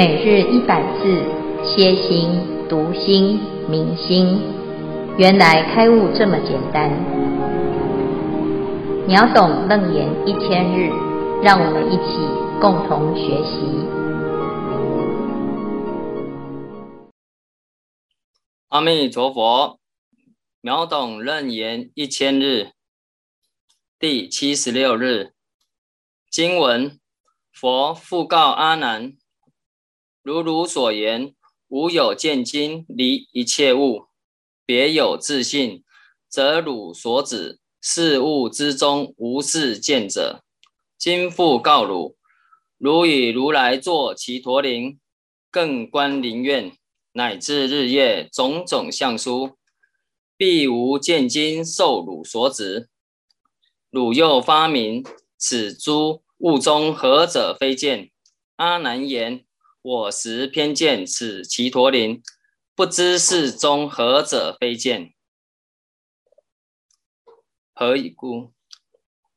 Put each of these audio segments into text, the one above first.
每日一百字，歇心、读心、明心，原来开悟这么简单。秒懂楞严一千日，让我们一起共同学习。阿弥陀佛，秒懂楞严一千日，第七十六日，经文：佛复告阿难。如汝所言，吾有见精离一切物，别有自信，则汝所指事物之中无是见者。今复告汝：汝以如来作其陀林，更观林苑，乃至日月种种相殊，必无见精受汝所指。汝又发明此诸物中何者非见？阿难言。我实偏见此其陀林，不知是中何者非见？何以故？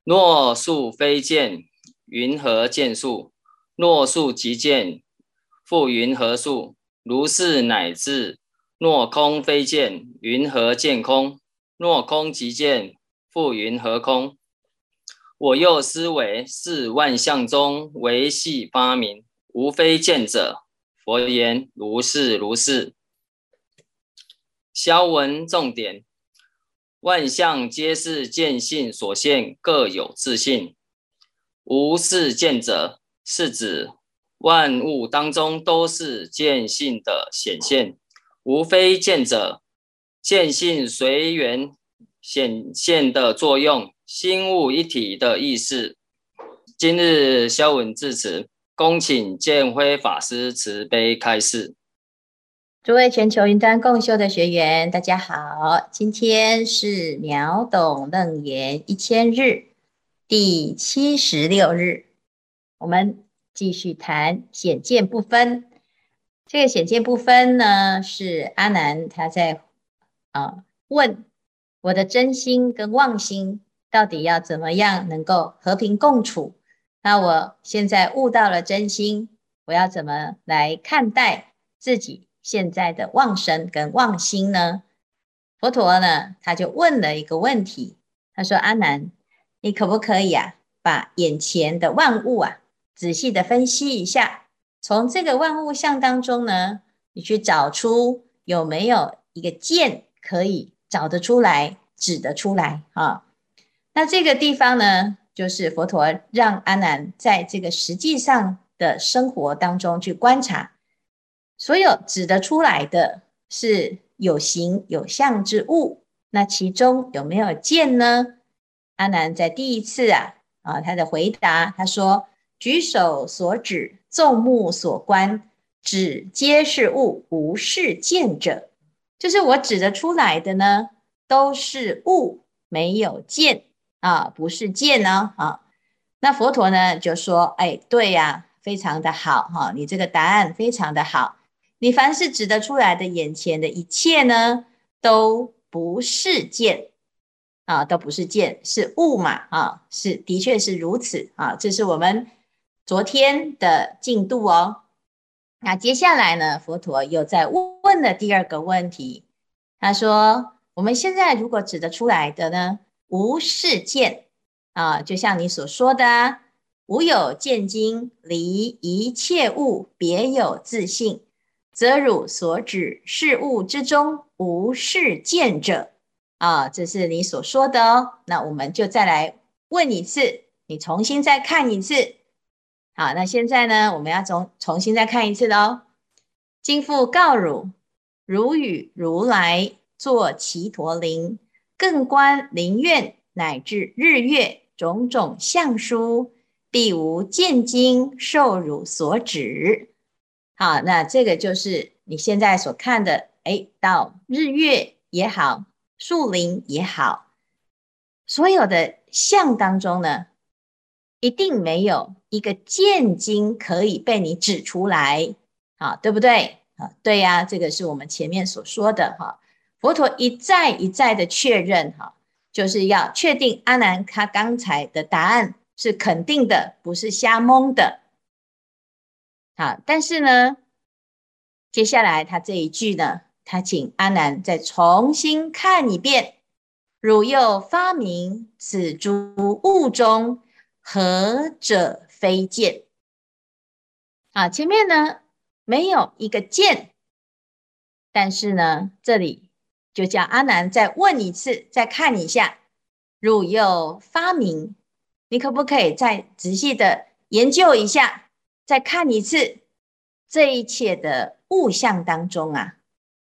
若数非见，云何见数？若数即见，复云何数？如是乃至若空非见，云何见空？若空即见，复云何空？我又思惟是万象中唯系发明。无非见者，佛言如是如是。消文重点：万象皆是见性所现，各有自性。无是见者，是指万物当中都是见性的显现。无非见者，见性随缘显现的作用，心物一体的意思。今日消文至此。恭请建辉法师慈悲开示。诸位全球云端共修的学员，大家好，今天是秒懂楞严一千日第七十六日，我们继续谈显见不分。这个显见不分呢，是阿南他在啊问我的真心跟妄心到底要怎么样能够和平共处。那我现在悟到了真心，我要怎么来看待自己现在的妄身跟妄心呢？佛陀呢，他就问了一个问题，他说：“阿难，你可不可以啊，把眼前的万物啊，仔细的分析一下，从这个万物相当中呢，你去找出有没有一个见可以找得出来、指得出来啊？那这个地方呢？”就是佛陀让阿难在这个实际上的生活当中去观察，所有指得出来的是有形有相之物，那其中有没有见呢？阿难在第一次啊啊他的回答，他说：举手所指，众目所观，指皆是物，无是见者。就是我指得出来的呢，都是物，没有见。啊，不是见呢，啊，那佛陀呢就说，哎，对呀，非常的好，哈，你这个答案非常的好，你凡是指得出来的眼前的一切呢，都不是见，啊，都不是见，是物嘛，啊，是的确是如此，啊，这是我们昨天的进度哦。那接下来呢，佛陀又在问了第二个问题，他说，我们现在如果指得出来的呢？无是见啊，就像你所说的，无有见经离一切物，别有自性，则汝所指事物之中无是见者啊，这是你所说的哦。那我们就再来问一次，你重新再看一次。好，那现在呢，我们要重重新再看一次喽。今复告汝，汝与如来作其陀林。更观林苑，乃至日月种种相殊，必无见经受汝所指。好，那这个就是你现在所看的，哎，到日月也好，树林也好，所有的相当中呢，一定没有一个见经可以被你指出来，好，对不对？啊，对呀，这个是我们前面所说的哈。佛陀一再一再的确认，哈，就是要确定阿难他刚才的答案是肯定的，不是瞎蒙的。好，但是呢，接下来他这一句呢，他请阿难再重新看一遍。汝又发明此诸物中，何者非见？啊，前面呢没有一个见，但是呢，这里就叫阿难再问一次，再看一下。汝又发明，你可不可以再仔细的研究一下，再看一次这一切的物象当中啊，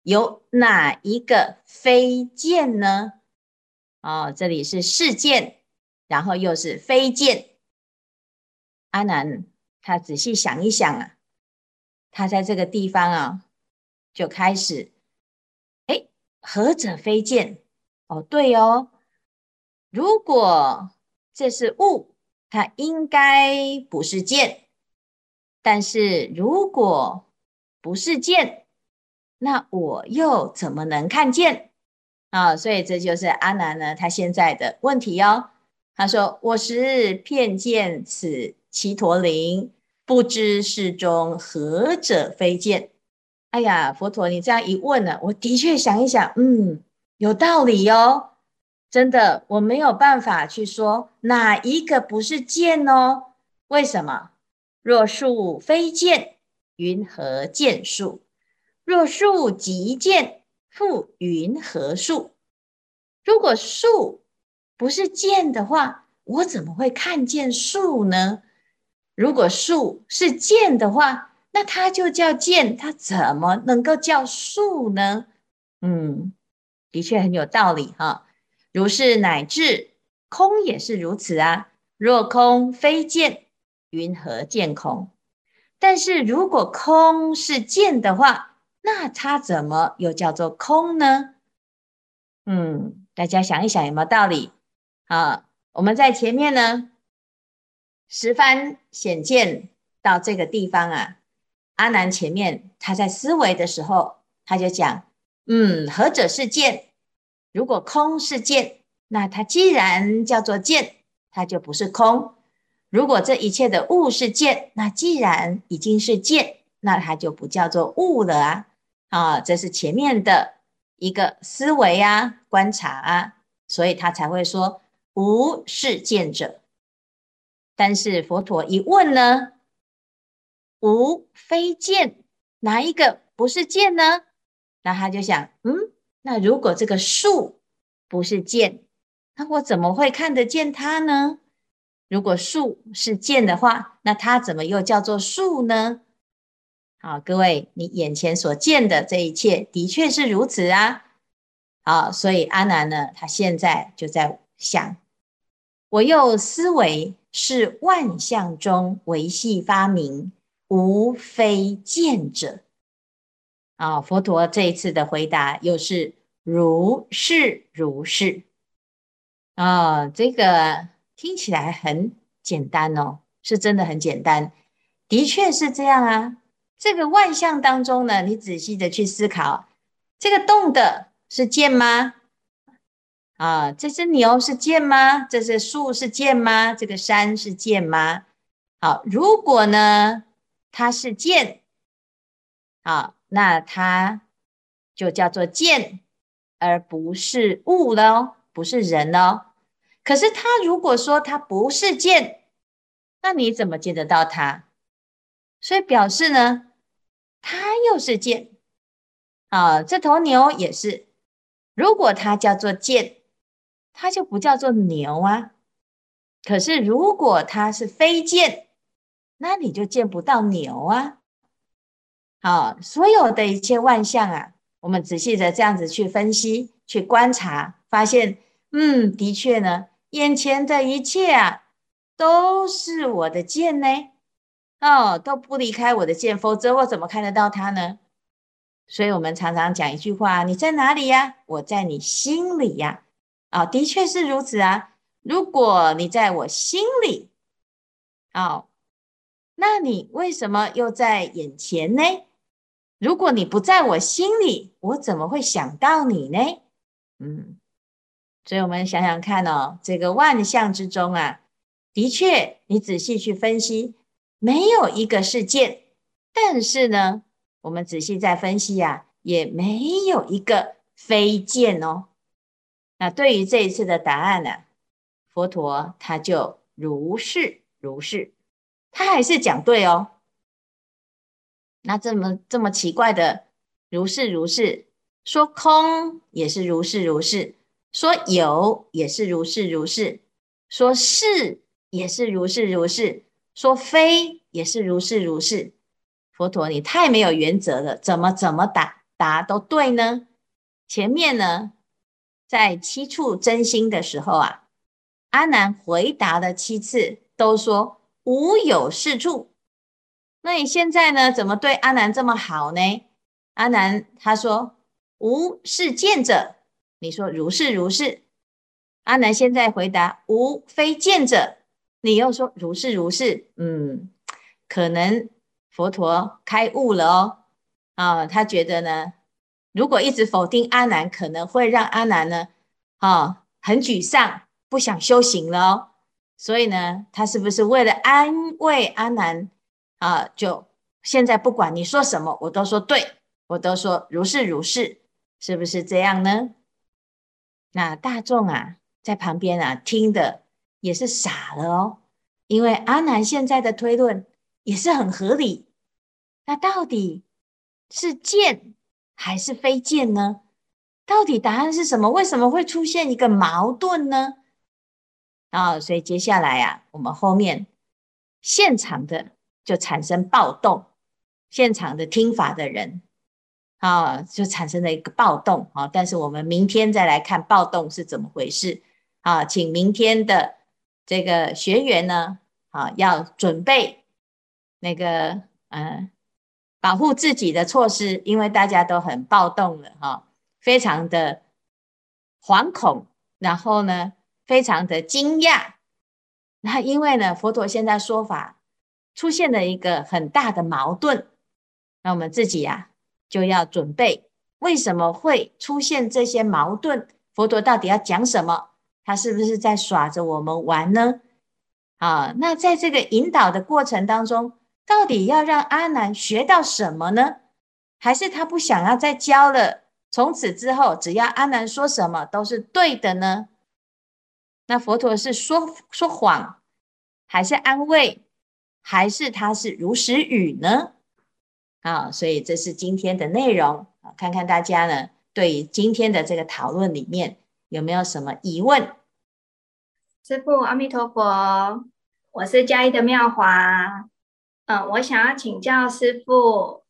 有哪一个非见呢？哦，这里是事见，然后又是非见。阿难他仔细想一想啊，他在这个地方啊，就开始，何者非见？哦，对哦，如果这是物，它应该不是见。但是如果不是见，那我又怎么能看见？啊、所以这就是阿难呢，他现在的问题哦。他说：“我时遍见此只陀林，不知是中何者非见？”哎呀，佛陀，你这样一问呢，我的确想一想，嗯，有道理哦。真的，我没有办法去说哪一个不是见哦。为什么？若树非见，云何见树？若树即见。复云何树？如果树不是见的话，我怎么会看见树呢？如果树是见的话，那它就叫见，它怎么能够叫树呢？嗯，的确很有道理哈。如是乃至空也是如此啊。若空非见，云何见空？但是如果空是见的话，那它怎么又叫做空呢？嗯，大家想一想有没有道理？啊，我们在前面呢，十番显见到这个地方啊，阿难前面他在思维的时候，他就讲，嗯，何者是见？如果空是见，那它既然叫做见，它就不是空；如果这一切的物是见，那既然已经是见，那它就不叫做物了啊。啊，这是前面的一个思维啊，观察啊，所以他才会说无是见者。但是佛陀一问呢，无非见，哪一个不是见呢？那他就想，嗯，那如果这个树不是见，那我怎么会看得见它呢？如果树是见的话，那它怎么又叫做树呢？好，各位，你眼前所见的这一切的确是如此啊！好，所以阿难呢，他现在就在想，我又思维是万象中唯系发明，无非见者。啊，佛陀这一次的回答又是如是如是。啊，这个听起来很简单哦，是真的很简单，的确是这样啊。这个万象当中呢，你仔细的去思考，这个动的是剑吗？啊，这只牛是剑吗？这是树是剑吗？这个山是剑吗？好，如果呢，它是见，啊，那它就叫做见，而不是物了，不是人哦。可是它如果说它不是见，那你怎么见得到它？所以表示呢？它又是见啊，这头牛也是。如果它叫做剑，它就不叫做牛啊。可是如果它是非见，那你就见不到牛啊。好，所有的一切万象啊，我们仔细的这样子去分析、去观察，发现，嗯，的确呢，眼前的一切啊，都是我的见呢。哦，都不离开我的见，否则我怎么看得到它呢？所以，我们常常讲一句话：你在哪里呀？我在你心里呀。啊、哦，的确是如此啊。如果你在我心里，哦，那你为什么又在眼前呢？如果你不在我心里，我怎么会想到你呢？嗯，所以我们想想看哦，这个万象之中啊，的确，你仔细去分析。没有一个是见，但是呢，我们仔细再分析啊，也没有一个非见哦。那对于这一次的答案呢，佛陀他就如是如是，他还是讲对哦。那这么这么奇怪的如是如是，说空也是如是如是，说有也是如是如是，说是也是如是如是，说非也是如是如是。佛陀，你太没有原则了，怎么怎么答答都对呢？前面呢，在七处真心的时候啊，阿难回答了七次，都说无有是处。那你现在呢？怎么对阿难这么好呢？阿难他说无是见者，你说如是如是。阿难现在回答无非见者，你又说如是如是。嗯，可能佛陀开悟了哦。啊，他觉得呢，如果一直否定阿难，可能会让阿难呢，啊，很沮丧，不想修行了哦。所以呢，他是不是为了安慰阿难？啊，就现在不管你说什么，我都说对，我都说如是如是，是不是这样呢？那大众啊，在旁边啊，听的也是傻了哦，因为阿难现在的推论也是很合理。那到底是见还是非见呢？到底答案是什么？为什么会出现一个矛盾呢？啊，所以接下来啊，我们后面现场的。就产生暴动，现场的听法的人啊，就产生了一个暴动啊。但是我们明天再来看暴动是怎么回事啊？请明天的这个学员呢，啊，要准备那个嗯、保护自己的措施，因为大家都很暴动了哈，非常的惶恐，然后呢，非常的惊讶。那因为呢，佛陀现在说法。出现了一个很大的矛盾，那我们自己呀、啊、就要准备，为什么会出现这些矛盾？佛陀到底要讲什么？他是不是在耍着我们玩呢？啊，那在这个引导的过程当中，到底要让阿难学到什么呢？还是他不想要再教了？从此之后，只要阿难说什么都是对的呢？那佛陀是说说谎，还是安慰？还是他是如实语呢？啊，所以这是今天的内容啊，看看大家呢对于今天的这个讨论里面有没有什么疑问？师父，阿弥陀佛，我是嘉义的妙华，嗯，我想要请教师父，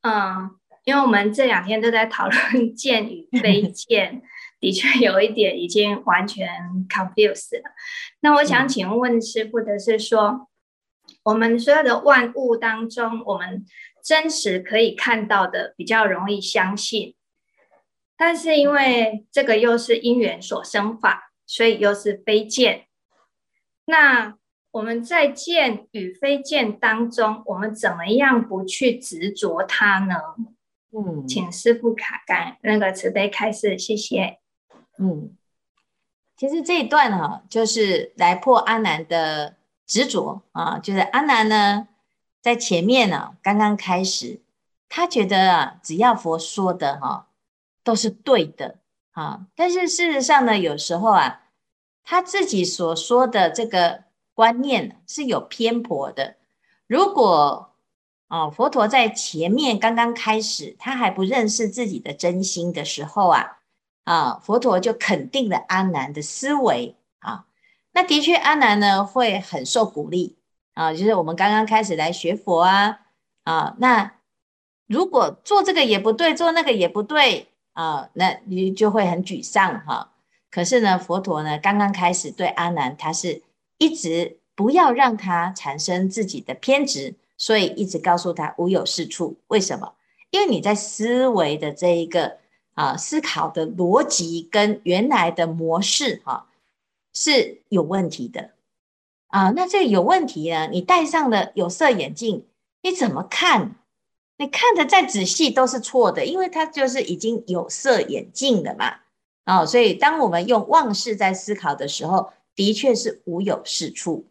嗯，因为我们这两天都在讨论 见与非见，的确 有一点已经完全 confused 了。那我想请问师傅的是说。我们所有的万物当中，我们真实可以看到的比较容易相信，但是因为这个又是因缘所生法，所以又是非见。那我们在见与非见当中，我们怎么样不去执着它呢？嗯，请师傅卡干那个慈悲开示，谢谢。嗯，其实这一段哈、啊，就是来破阿难的。执着啊，就是阿难呢，在前面呢、啊，刚刚开始，他觉得啊，只要佛说的哈、都是对的啊。但是事实上呢，有时候啊，他自己所说的这个观念是有偏颇的。如果啊，佛陀在前面刚刚开始，他还不认识自己的真心的时候啊，啊，佛陀就肯定了阿难的思维啊。那的确，阿难呢会很受鼓励啊，就是我们刚刚开始来学佛啊啊，那如果做这个也不对，做那个也不对啊，那你就会很沮丧哈、可是呢，佛陀呢刚刚开始对阿难，他是一直不要让他产生自己的偏执，所以一直告诉他无有是处。为什么？因为你在思维的这一个啊思考的逻辑跟原来的模式哈。啊是有问题的啊！那这有问题呢？你戴上了有色眼镜，你怎么看？你看的再仔细都是错的，因为它就是已经有色眼镜了嘛。啊，所以当我们用妄视在思考的时候，的确是无有是处。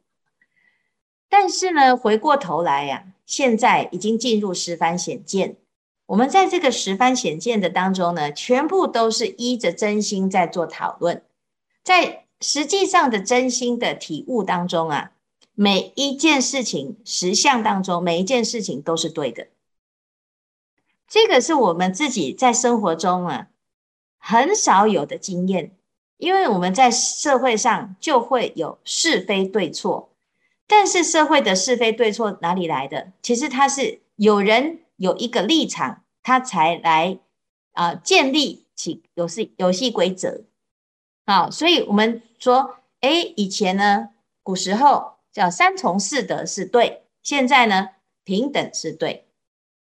但是呢，回过头来呀、现在已经进入十番显见。我们在这个十番显见的当中呢，全部都是依着真心在做讨论，在实际上的真心的体悟当中啊，每一件事情实相当中，每一件事情都是对的。这个是我们自己在生活中啊很少有的经验，因为我们在社会上就会有是非对错，但是社会的是非对错哪里来的？其实它是有人有一个立场，他才来啊、建立起游戏游戏规则。好，所以我们说，哎，以前呢，古时候叫三从四德是对，现在呢，平等是对，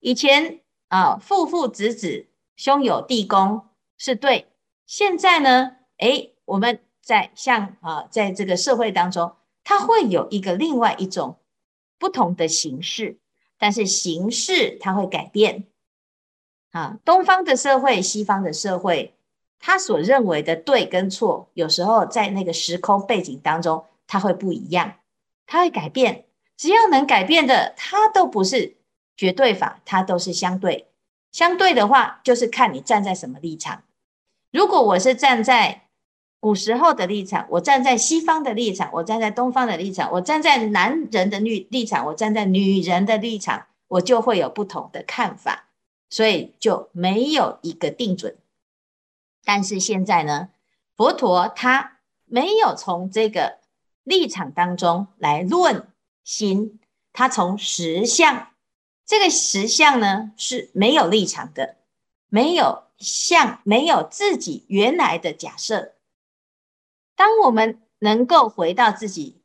以前。啊，父父子子、兄友弟恭是对。现在呢，诶，我们在像啊，在这个社会当中，它会有一个另外一种不同的形式，但是形式它会改变。啊，东方的社会、西方的社会，他所认为的对跟错，有时候在那个时空背景当中，它会不一样，它会改变。只要能改变的，它都不是。绝对法，它都是相对。相对的话，就是看你站在什么立场。如果我是站在古时候的立场，我站在西方的立场，我站在东方的立场，我站在男人的立立场，我站在女人的立场，我就会有不同的看法，所以就没有一个定准。但是现在呢，佛陀他没有从这个立场当中来论心，他从实相。这个实相呢，是没有立场的，没有相，没有自己原来的假设。当我们能够回到自己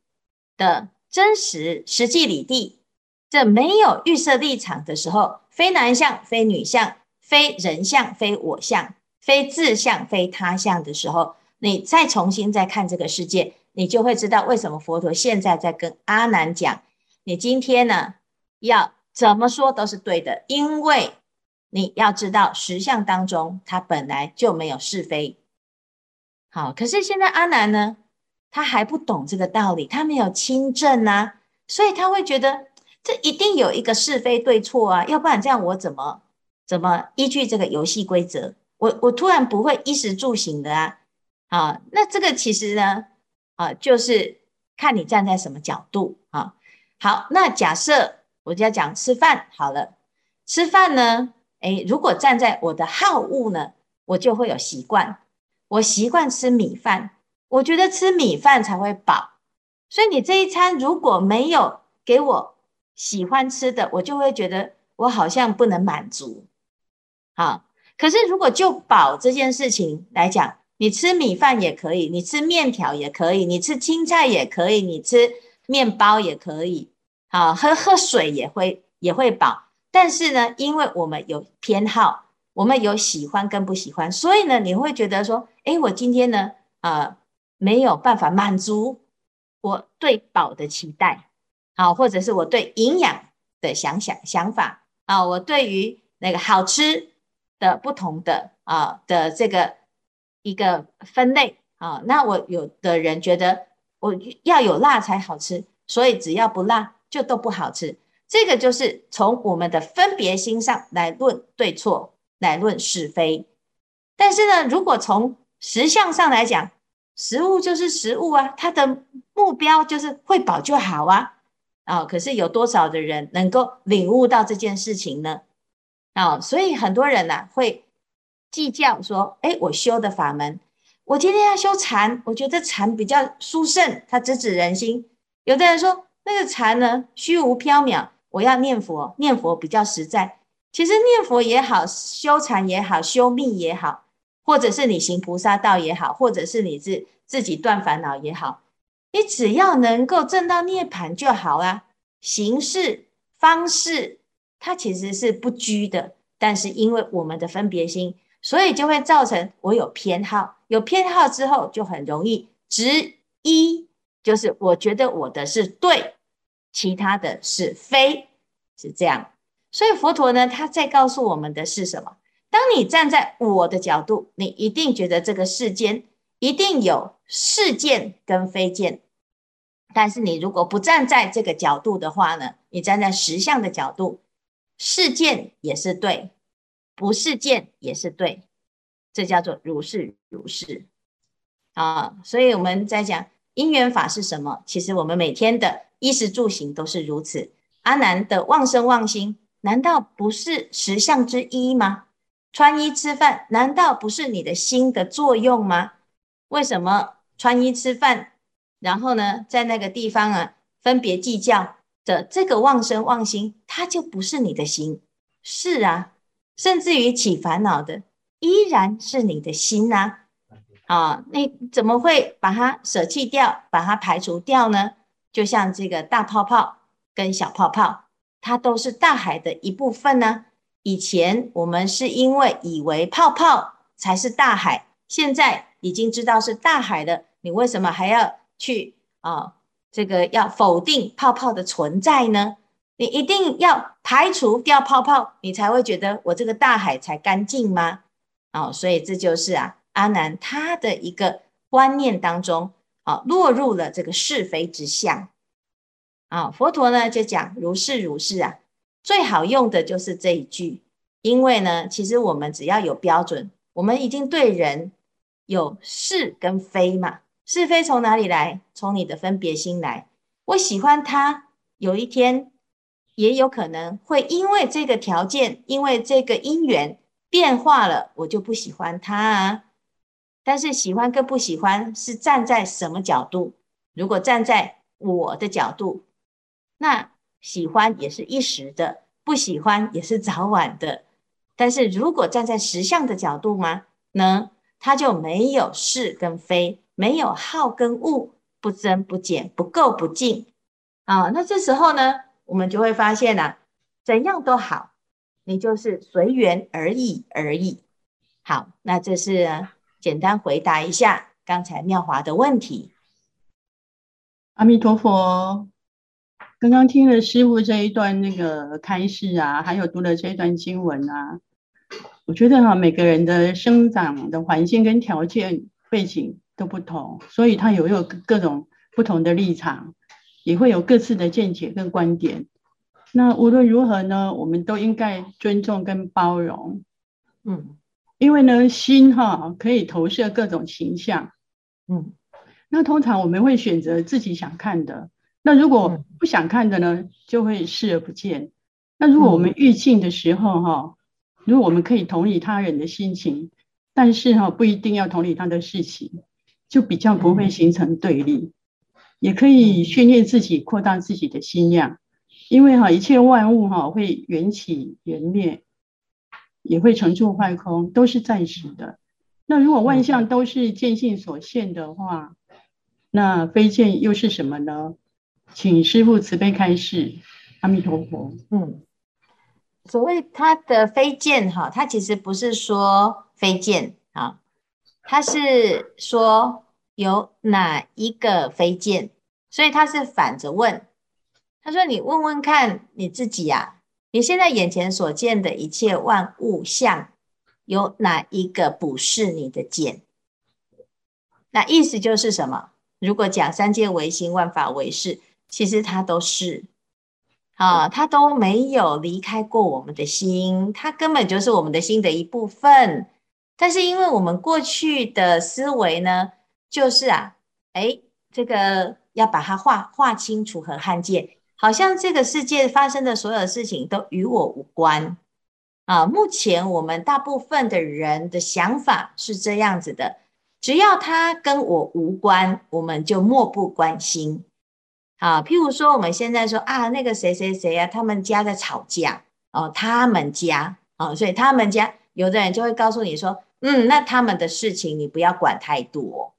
的真实实际里地，这没有预设立场的时候，非男相，非女相，非人相，非我相，非自相，非他相的时候，你再重新再看这个世界，你就会知道为什么佛陀现在在跟阿难讲：你今天呢要。怎么说都是对的，因为你要知道实相当中，它本来就没有是非。好，可是现在阿难呢，他还不懂这个道理，他没有亲证啊，所以他会觉得这一定有一个是非对错啊，要不然这样我怎么怎么依据这个游戏规则？我我突然不会衣食住行的啊，啊，那这个其实呢，啊，就是看你站在什么角度啊。好，那假设。我就要讲吃饭好了，吃饭呢，诶，如果站在我的好恶呢，我就会有习惯，我习惯吃米饭，我觉得吃米饭才会饱，所以你这一餐如果没有给我喜欢吃的，我就会觉得我好像不能满足。好，可是如果就饱这件事情来讲，你吃米饭也可以，你吃面条也可以，你吃青菜也可以，你吃面包也可以。好，喝喝水也会也会饱，但是呢，因为我们有偏好，我们有喜欢跟不喜欢，所以呢，你会觉得说，诶，我今天呢，呃，没有办法满足我对饱的期待，好，或者是我对营养的想想想法啊，我对于那个好吃的不同的啊的这个一个分类啊，那我有的人觉得我要有辣才好吃，所以只要不辣。就都不好吃，这个就是从我们的分别心上来论对错，来论是非。但是呢，如果从实相上来讲，食物就是食物啊，它的目标就是会饱就好啊。啊、可是有多少的人能够领悟到这件事情呢？啊、所以很多人呐、啊、会计较说，哎，我修的法门，我今天要修禅，我觉得禅比较殊胜，它直指人心。有的人说。那个禅呢，虚无缥缈。我要念佛，念佛比较实在。其实念佛也好，修禅也好，修密也好，或者是你行菩萨道也好，或者是你自自己断烦恼也好，你只要能够证到涅槃就好啊。形式方式，它其实是不拘的，但是因为我们的分别心，所以就会造成我有偏好。有偏好之后，就很容易执一。就是我觉得我的是对，其他的是非，是这样。所以佛陀呢，他在告诉我们的是什么？当你站在我的角度，你一定觉得这个世间一定有事件跟非见。但是你如果不站在这个角度的话呢，你站在实相的角度，事件也是对，不是见也是对，这叫做如是如是啊。所以我们在讲因缘法是什么？其实我们每天的衣食住行都是如此。阿难的妄生妄心，难道不是实相之一吗？穿衣吃饭，难道不是你的心的作用吗？为什么穿衣吃饭？然后呢，在那个地方啊，分别计较的这个妄生妄心，它就不是你的心。是啊，甚至于起烦恼的，依然是你的心呐、啊。啊，你怎么会把它舍弃掉，把它排除掉呢？就像这个大泡泡跟小泡泡，它都是大海的一部分呢、以前我们是因为以为泡泡才是大海，现在已经知道是大海了，你为什么还要？去啊，这个要否定泡泡的存在呢？你一定要排除掉泡泡，你才会觉得我这个大海才干净吗？哦，所以这就是啊，阿南他的一个观念当中啊，落入了这个是非之相啊。佛陀呢就讲如是如是啊，最好用的就是这一句，因为呢，其实我们只要有标准，我们已经对人有是跟非嘛。是非从哪里来？从你的分别心来。我喜欢他，有一天也有可能会因为这个条件，因为这个因缘变化了，我就不喜欢他啊。但是喜欢跟不喜欢是站在什么角度？如果站在我的角度，那喜欢也是一时的，不喜欢也是早晚的。但是如果站在实相的角度吗？呢，他就没有是跟非。没有好跟恶，不增不减，不垢不净啊。那这时候呢，我们就会发现啊，怎样都好，你就是随缘而已而已。好，那这是简单回答一下刚才妙华的问题。阿弥陀佛，刚刚听了师傅这一段那个开示啊，还有读了这一段经文啊，我觉得哈、啊，每个人的生长的环境跟条件背景。都不同，所以他有有各种不同的立场，也会有各自的见解跟观点。那无论如何呢，我们都应该尊重跟包容。嗯，因为呢，心哈可以投射各种形象。嗯，那通常我们会选择自己想看的。那如果不想看的呢，就会视而不见。那如果我们遇境的时候哈，如果我们可以同理他人的心情，但是哈不一定要同理他的事情。就比较不会形成对立，也可以训练自己扩大自己的心量，因为哈一切万物哈会缘起缘灭，也会成住坏空，都是暂时的。那如果万象都是见性所现的话，那非见又是什么呢？请师父慈悲开示。阿弥陀佛。嗯，所谓他的非见哈，他其实不是说非见啊。他是说有哪一个非见，所以他是反着问。他说：“你问问看你自己呀，你现在眼前所见的一切万物相，有哪一个不是你的见？那意思就是什么？如果讲三界唯心，万法唯识，其实它都是啊，它都没有离开过我们的心，它根本就是我们的心的一部分。”但是因为我们过去的思维呢，就是啊，哎，这个要把它划划清楚和看见，好像这个世界发生的所有事情都与我无关啊。目前我们大部分的人的想法是这样子的，只要它跟我无关，我们就漠不关心啊。譬如说我们现在说啊，那个谁谁谁啊，他们家在吵架哦，他们家啊，所以他们家有的人就会告诉你说。嗯，那他们的事情你不要管太多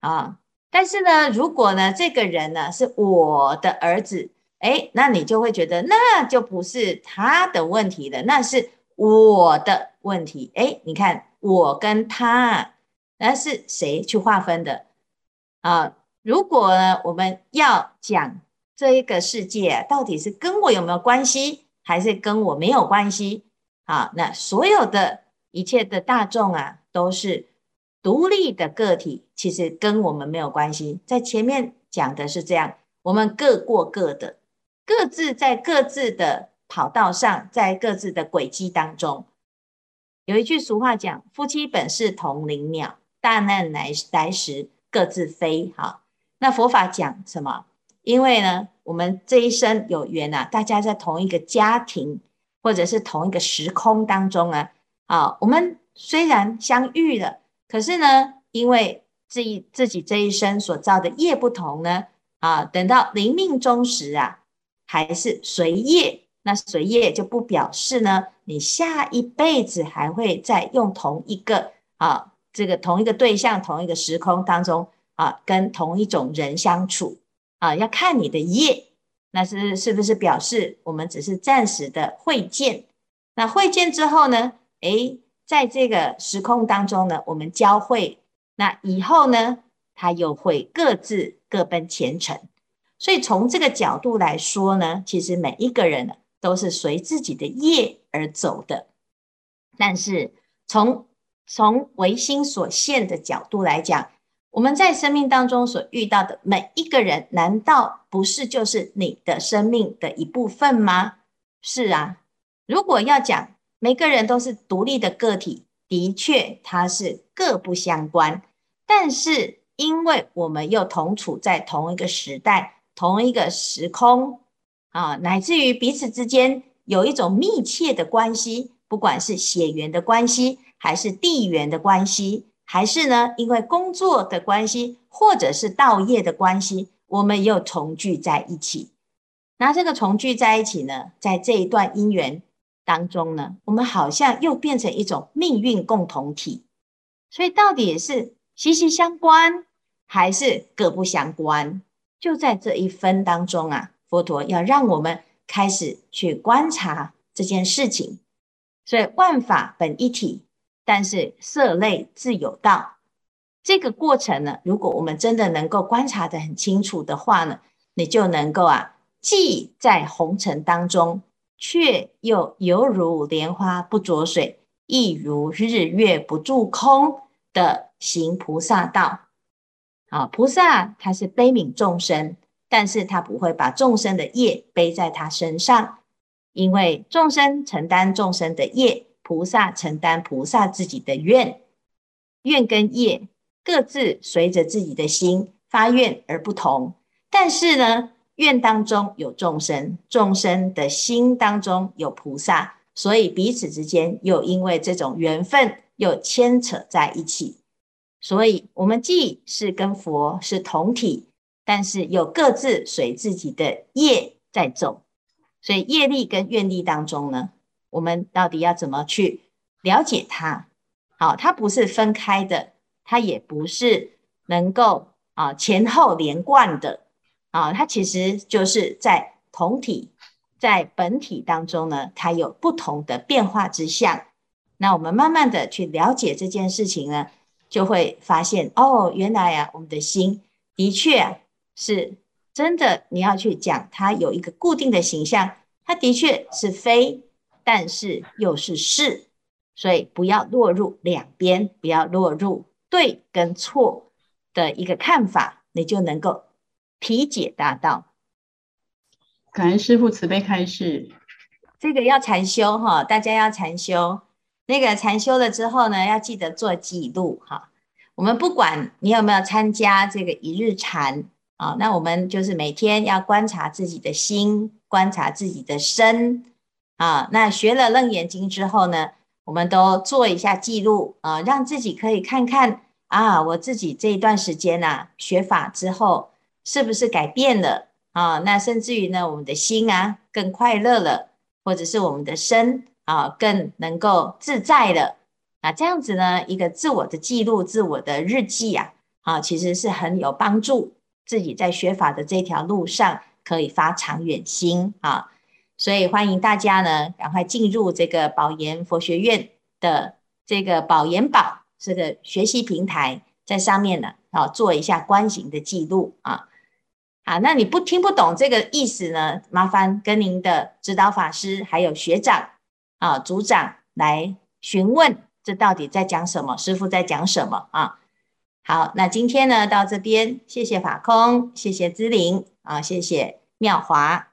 啊。但是呢，如果呢这个人呢是我的儿子，哎，那你就会觉得那就不是他的问题了，那是我的问题。哎，你看我跟他，那是谁去划分的啊？如果呢我们要讲这一个世界到底是跟我有没有关系，还是跟我没有关系啊？那所有的。一切的大众啊，都是独立的个体，其实跟我们没有关系。在前面讲的是这样，我们各过各的，各自在各自的跑道上，在各自的轨迹当中。有一句俗话讲：“夫妻本是同林鸟，大难来来时各自飞。”好，那佛法讲什么？因为呢，我们这一生有缘啊，大家在同一个家庭或者是同一个时空当中啊，啊，我们虽然相遇了，可是呢，因为自己自己这一生所造的业不同呢，啊，等到临命终时啊，还是随业。那随业就不表示呢，你下一辈子还会再用同一个啊，这个同一个对象、同一个时空当中啊，跟同一种人相处啊，要看你的业，那是是不是表示我们只是暂时的会见？那会见之后呢，诶，在这个时空当中呢，我们交会，那以后呢，他又会各自各奔前程。所以从这个角度来说呢，其实每一个人呢。都是随自己的业而走的，但是从从唯心所现的角度来讲，我们在生命当中所遇到的每一个人，难道不是就是你的生命的一部分吗？是啊，如果要讲每个人都是独立的个体，的确它是各不相关，但是因为我们又同处在同一个时代、同一个时空。啊，乃至于彼此之间有一种密切的关系，不管是血缘的关系，还是地缘的关系，还是呢，因为工作的关系，或者是道业的关系，我们又重聚在一起。那这个重聚在一起呢，在这一段姻缘当中呢，我们好像又变成一种命运共同体。所以到底是息息相关，还是各不相关？就在这一分当中啊。佛陀要让我们开始去观察这件事情，所以万法本一体，但是色类自有道。这个过程呢，如果我们真的能够观察得很清楚的话呢，你就能够啊，既在红尘当中，却又犹如莲花不着水，亦如日月不住空的行菩萨道。啊，菩萨他是悲悯众生。但是他不会把众生的业背在他身上，因为众生承担众生的业，菩萨承担菩萨自己的愿，愿跟业各自随着自己的心发愿而不同。但是呢，愿当中有众生，众生的心当中有菩萨，所以彼此之间又因为这种缘分又牵扯在一起。所以，我们既是跟佛是同体。但是又各自随自己的业在走，所以业力跟愿力当中呢，我们到底要怎么去了解它？好，它不是分开的，它也不是能够啊前后连贯的啊，它其实就是在同体，在本体当中呢，它有不同的变化之相。那我们慢慢的去了解这件事情呢，就会发现哦，原来啊，我们的心的确啊。是真的，你要去讲它有一个固定的形象，它的确是非，但是又是是，所以不要落入两边，不要落入对跟错的一个看法，你就能够体解大道。感恩师父慈悲开示，这个要禅修哈，大家要禅修。那个禅修了之后呢，要记得做记录哈。我们不管你有没有参加这个一日禅。啊，那我们就是每天要观察自己的心，观察自己的身。啊，那学了《楞严经》之后呢，我们都做一下记录啊，让自己可以看看啊，我自己这一段时间呐、啊，学法之后是不是改变了啊？那甚至于呢，我们的心啊更快乐了，或者是我们的身啊更能够自在了。啊，这样子呢，一个自我的记录、自我的日记啊，啊，其实是很有帮助。自己在学法的这条路上可以发长远心啊，所以欢迎大家呢，赶快进入这个宝岩佛学院的这个宝岩宝这个学习平台，在上面呢，啊，做一下观行的记录啊。好，那你不听不懂这个意思呢，麻烦跟您的指导法师还有学长啊、组长来询问，这到底在讲什么？师父在讲什么啊？好，那今天呢到这边，谢谢法空，谢谢姿玲啊，谢谢妙华。